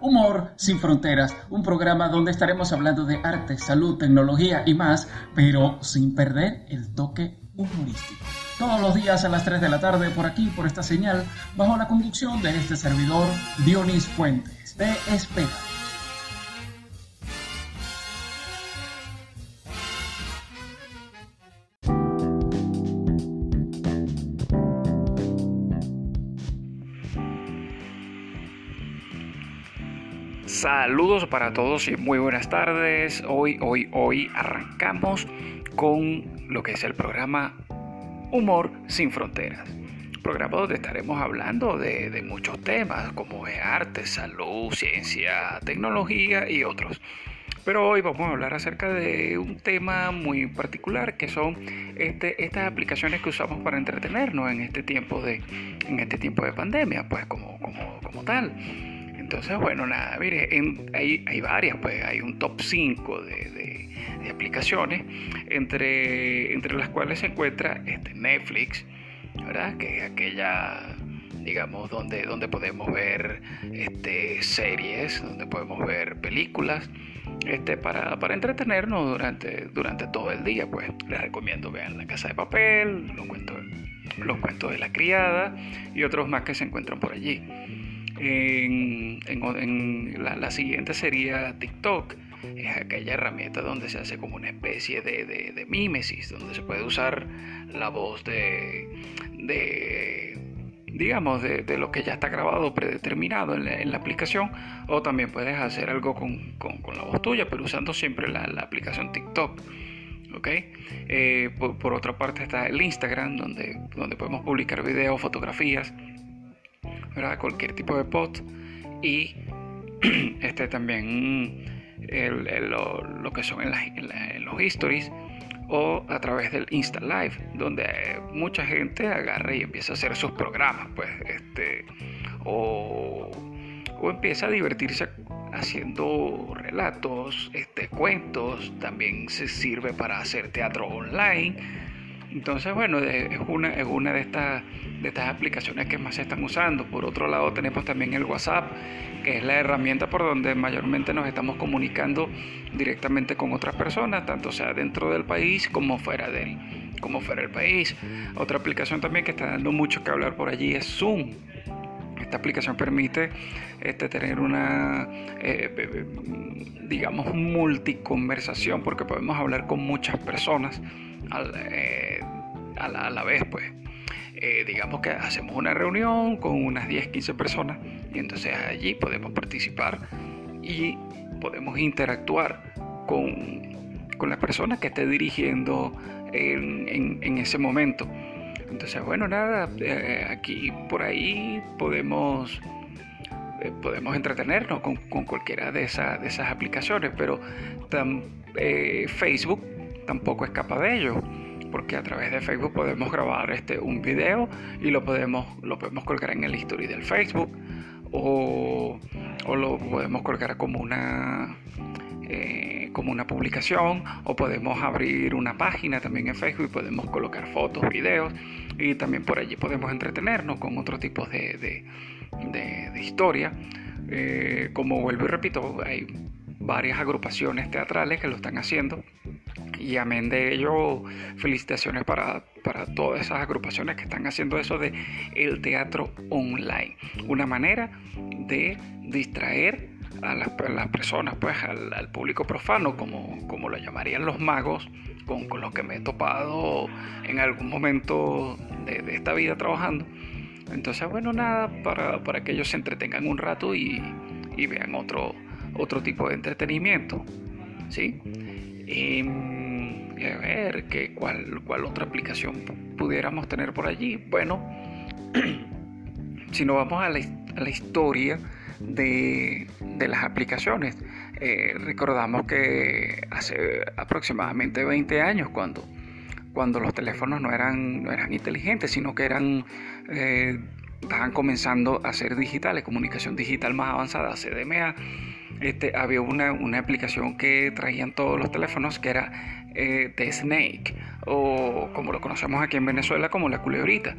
Humor sin Fronteras, un programa donde estaremos hablando de arte, salud, tecnología y más, pero sin perder el toque humorístico. Todos los días a las 3 de la tarde por aquí, por esta señal, bajo la conducción de este servidor Dionis Fuentes. Te espera. Saludos para todos y muy buenas tardes. Hoy, hoy, hoy arrancamos con lo que es el programa Humor sin Fronteras. Programa donde estaremos hablando de, muchos temas como es arte, salud, ciencia, tecnología y otros. Pero hoy vamos a hablar acerca de un tema muy particular que son este, estas aplicaciones que usamos para entretenernos en este tiempo de, en este tiempo de pandemia, pues como, como, como tal. Entonces, bueno, nada, mire, hay, hay, varias, pues hay un top 5 de, aplicaciones, entre, entre las cuales se encuentra este Netflix, ¿verdad? Que es aquella, digamos, donde, donde podemos ver este, series, donde podemos ver películas. Este, para, para entretenernos durante, durante todo el día, pues les recomiendo vean La Casa de Papel, los cuentos, los cuentos de la criada y otros más que se encuentran por allí. La, siguiente sería TikTok. Es aquella herramienta donde se hace como una especie de, de, mímesis, donde se puede usar la voz de, de digamos, de, lo que ya está grabado, predeterminado en la, aplicación, o también puedes hacer algo con, la voz tuya, pero usando siempre la, aplicación TikTok. ¿ok? Eh, por, otra parte está el Instagram, donde, donde podemos publicar videos, fotografías, cualquier tipo de post y este también lo, que son en, los histories o a través del Insta Live donde mucha gente agarra y empieza a hacer sus programas pues este o, o empieza a divertirse haciendo relatos este cuentos. También se sirve para hacer teatro online entonces, bueno, es una, es una de, estas, de estas aplicaciones que más se están usando. Por otro lado, tenemos también el WhatsApp, que es la herramienta por donde mayormente nos estamos comunicando directamente con otras personas, tanto sea dentro del país como fuera del, como fuera del país. Otra aplicación también que está dando mucho que hablar por allí es Zoom. Esta aplicación permite este, tener una, eh, digamos, multiconversación porque podemos hablar con muchas personas eh, a, la, vez, pues. Eh, digamos que hacemos una reunión con unas 10, 15 personas y entonces allí podemos participar y podemos interactuar con, con la persona que esté dirigiendo en, ese momento. Entonces, bueno, nada, eh, aquí por ahí podemos, podemos entretenernos con, cualquiera de, de esas aplicaciones, pero Facebook tampoco escapa de ello porque a través de Facebook podemos grabar este, un video y lo podemos, lo podemos colgar en el history del Facebook o, o lo podemos colgar como una, eh, como una publicación o podemos abrir una página también en Facebook y podemos colocar fotos, videos y también por allí podemos entretenernos con otro tipo de, de, de, historia. Eh, como vuelvo y repito, hay varias agrupaciones teatrales que lo están haciendo y amén de ello, felicitaciones para, todas esas agrupaciones que están haciendo eso de el teatro online. Una manera de distraer a las, personas, pues al, público profano, como, como lo llamarían los magos, con, con los que me he topado en algún momento de, esta vida trabajando. Entonces, bueno, nada, para, para, que ellos se entretengan un rato y, y vean otro, otro tipo de entretenimiento. ¿Sí? Y, a ver, ¿qué, cuál, ¿cuál otra aplicación pudiéramos tener por allí? Bueno, si nos vamos a la, la historia de, de, las aplicaciones, eh, recordamos que hace aproximadamente 20 años, cuando, cuando los teléfonos no eran, no eran inteligentes, sino que eran... Eh, estaban comenzando a ser digitales, comunicación digital más avanzada, CDMA, este, había una, aplicación que traían todos los teléfonos que era eh, The Snake, o como lo conocemos aquí en Venezuela como la culebrita,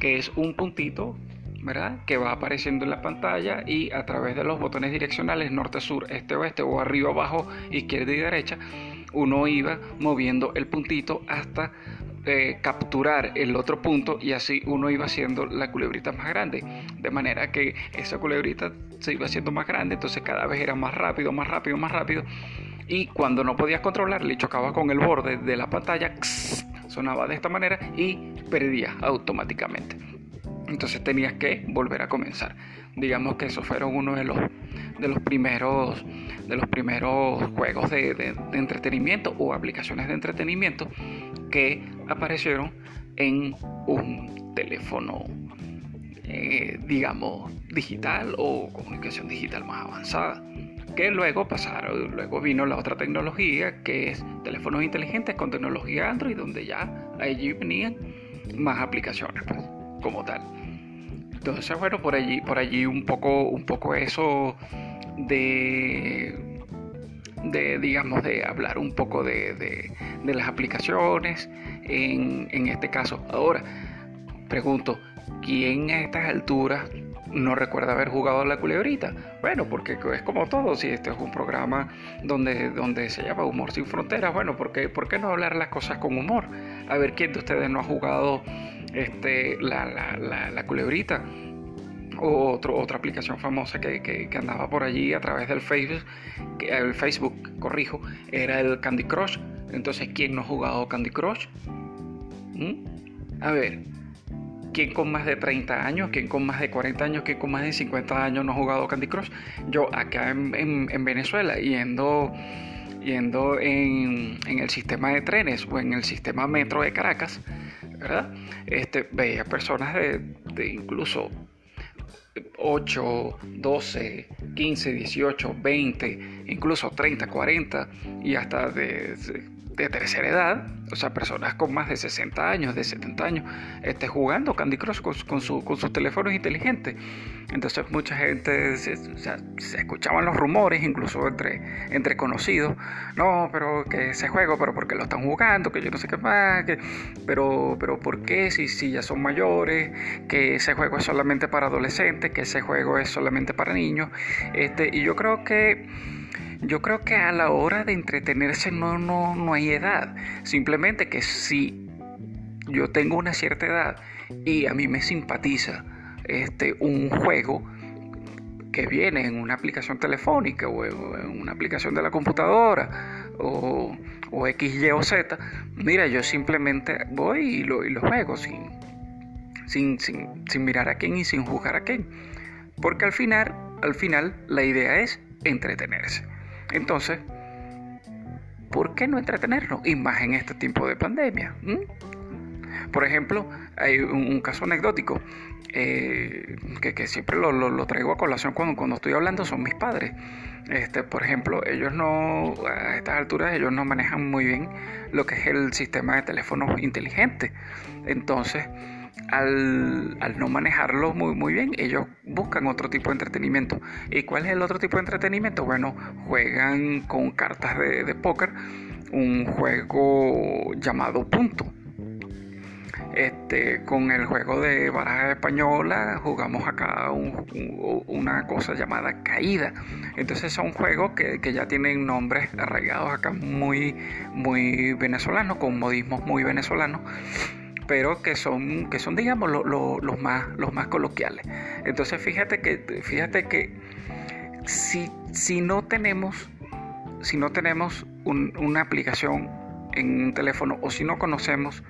que es un puntito ¿verdad? Que va apareciendo en la pantalla y a través de los botones direccionales norte, sur, este, oeste o arriba, abajo, izquierda y derecha, uno iba moviendo el puntito hasta eh, capturar el otro punto y así uno iba haciendo la culebrita más grande. De manera que esa culebrita se iba haciendo más grande, entonces cada vez era más rápido, más rápido, más rápido. Y cuando no podías controlar, le chocaba con el borde de la pantalla, sonaba de esta manera y perdía automáticamente. Entonces tenías que volver a comenzar. Digamos que esos fueron uno de los, de los primeros de los primeros juegos de entretenimiento o aplicaciones de entretenimiento que aparecieron en un teléfono, eh, digamos, digital o comunicación digital más avanzada. Que luego pasaron, luego vino la otra tecnología que es teléfonos inteligentes con tecnología Android, donde ya allí venían más aplicaciones pues, como tal. Entonces, bueno, por allí, por allí un poco, un poco eso de digamos, de hablar un poco de, las aplicaciones en, este caso. Ahora, pregunto, ¿quién a estas alturas no recuerda haber jugado la culebrita? Bueno, porque es como todo, si este es un programa donde, donde se llama Humor sin Fronteras, bueno, ¿por qué, ¿por qué no hablar las cosas con humor? A ver quién de ustedes no ha jugado este, la, la, la, culebrita otro, otra aplicación famosa que, que, andaba por allí a través del Facebook, el Facebook, corrijo, era el Candy Crush. Entonces, ¿quién no ha jugado Candy Crush? ¿Mm? A ver, ¿quién con más de 30 años, quién con más de 40 años, quién con más de 50 años no ha jugado Candy Crush? Yo acá en, en, Venezuela, yendo, yendo en, en, el sistema de trenes o en el sistema metro de Caracas, ¿verdad? Este, veía personas de, de incluso 8, 12, 15, 18, 20, incluso 30, 40 y hasta de, de tercera edad, o sea, personas con más de 60 años, de 70 años, esté jugando Candy Crush con, su, con sus teléfonos inteligentes. Entonces mucha gente, se, se escuchaban los rumores, incluso entre, entre conocidos, no, pero que ese juego, pero porque lo están jugando, que yo no sé qué más, que, pero, pero ¿por qué? Si, si ya son mayores, que ese juego es solamente para adolescentes, que ese juego es solamente para niños. Este, y yo creo que yo creo que a la hora de entretenerse no, no, no hay edad. Simplemente que si yo tengo una cierta edad y a mí me simpatiza este, un juego que viene en una aplicación telefónica o en una aplicación de la computadora o, o X, Y o Z, mira, yo simplemente voy y lo, y lo juego sin, sin, sin, sin mirar a quién y sin jugar a quién. Porque al final, al final la idea es entretenerse. Entonces, ¿por qué no entretenernos? Y más en este tiempo de pandemia. Por ejemplo, hay un, caso anecdótico eh, que, siempre lo, traigo a colación cuando, cuando estoy hablando, son mis padres. Este, por ejemplo, ellos no, a estas alturas, ellos no manejan muy bien lo que es el sistema de teléfonos inteligentes. Entonces, al, no manejarlo muy, muy bien, ellos buscan otro tipo de entretenimiento. ¿Y cuál es el otro tipo de entretenimiento? Bueno, juegan con cartas de, póker un juego llamado Punto. Este, con el juego de baraja española jugamos acá una cosa llamada caída. Entonces son juegos que, que, ya tienen nombres arraigados acá muy, muy venezolanos, con modismos muy venezolanos pero que son, que son digamos, los, más, los más coloquiales. Entonces fíjate que, fíjate que si, si no tenemos, si no tenemos una aplicación en un teléfono o si no conocemos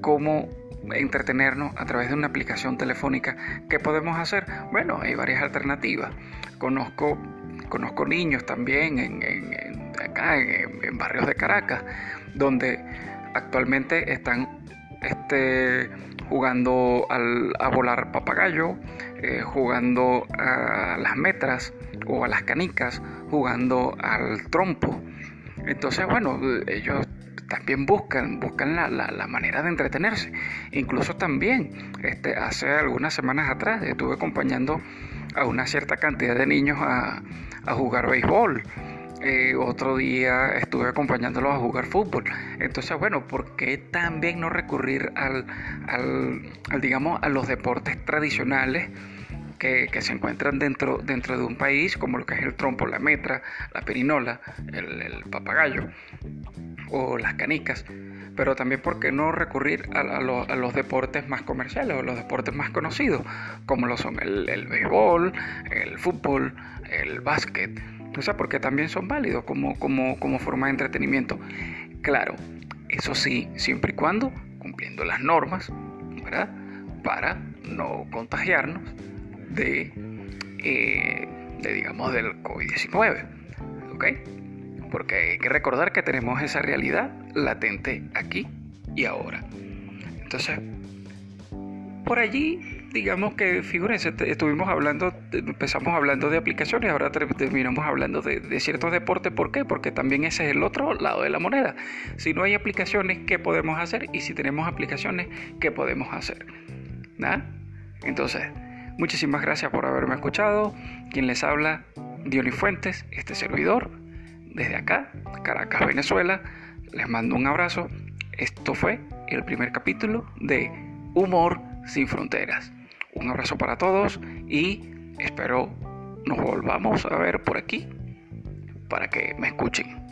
cómo entretenernos a través de una aplicación telefónica, ¿qué podemos hacer? Bueno, hay varias alternativas. Conozco, conozco niños también en, acá en barrios de Caracas, donde actualmente están este, jugando a volar papagayo, eh, jugando a las metras o a las canicas, jugando al trompo. Entonces, bueno, ellos también buscan, buscan la, manera de entretenerse. Incluso también, este, hace algunas semanas atrás estuve acompañando a una cierta cantidad de niños a, a jugar béisbol. Eh, otro día estuve acompañándolos a jugar fútbol. Entonces, bueno, ¿por qué también no recurrir al, al, digamos, a los deportes tradicionales? Que, se encuentran dentro, dentro de un país, como lo que es el trompo, la metra, la perinola, el, papagayo o las canicas pero también por qué no recurrir a, los deportes más comerciales o los deportes más conocidos, como lo son el, el béisbol, el fútbol, el básquet, o sea, porque también son válidos como, como, como forma de entretenimiento. Claro, eso sí, siempre y cuando cumpliendo las normas, ¿verdad? Para no contagiarnos de, eh, de digamos, del COVID-19. ¿Ok? Porque hay que recordar que tenemos esa realidad latente aquí y ahora. Entonces, por allí digamos que, figúrense, estuvimos hablando, empezamos hablando de aplicaciones, ahora terminamos hablando de, ciertos deportes. ¿Por qué? Porque también ese es el otro lado de la moneda. Si no hay aplicaciones, ¿qué podemos hacer? Y si tenemos aplicaciones, ¿qué podemos hacer? ¿Nada? Entonces, muchísimas gracias por haberme escuchado. Quien les habla, Diony Fuentes, este servidor, desde acá, Caracas, Venezuela. Les mando un abrazo. Esto fue el primer capítulo de Humor sin Fronteras. Un abrazo para todos y espero nos volvamos a ver por aquí para que me escuchen.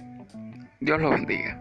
Dios los bendiga.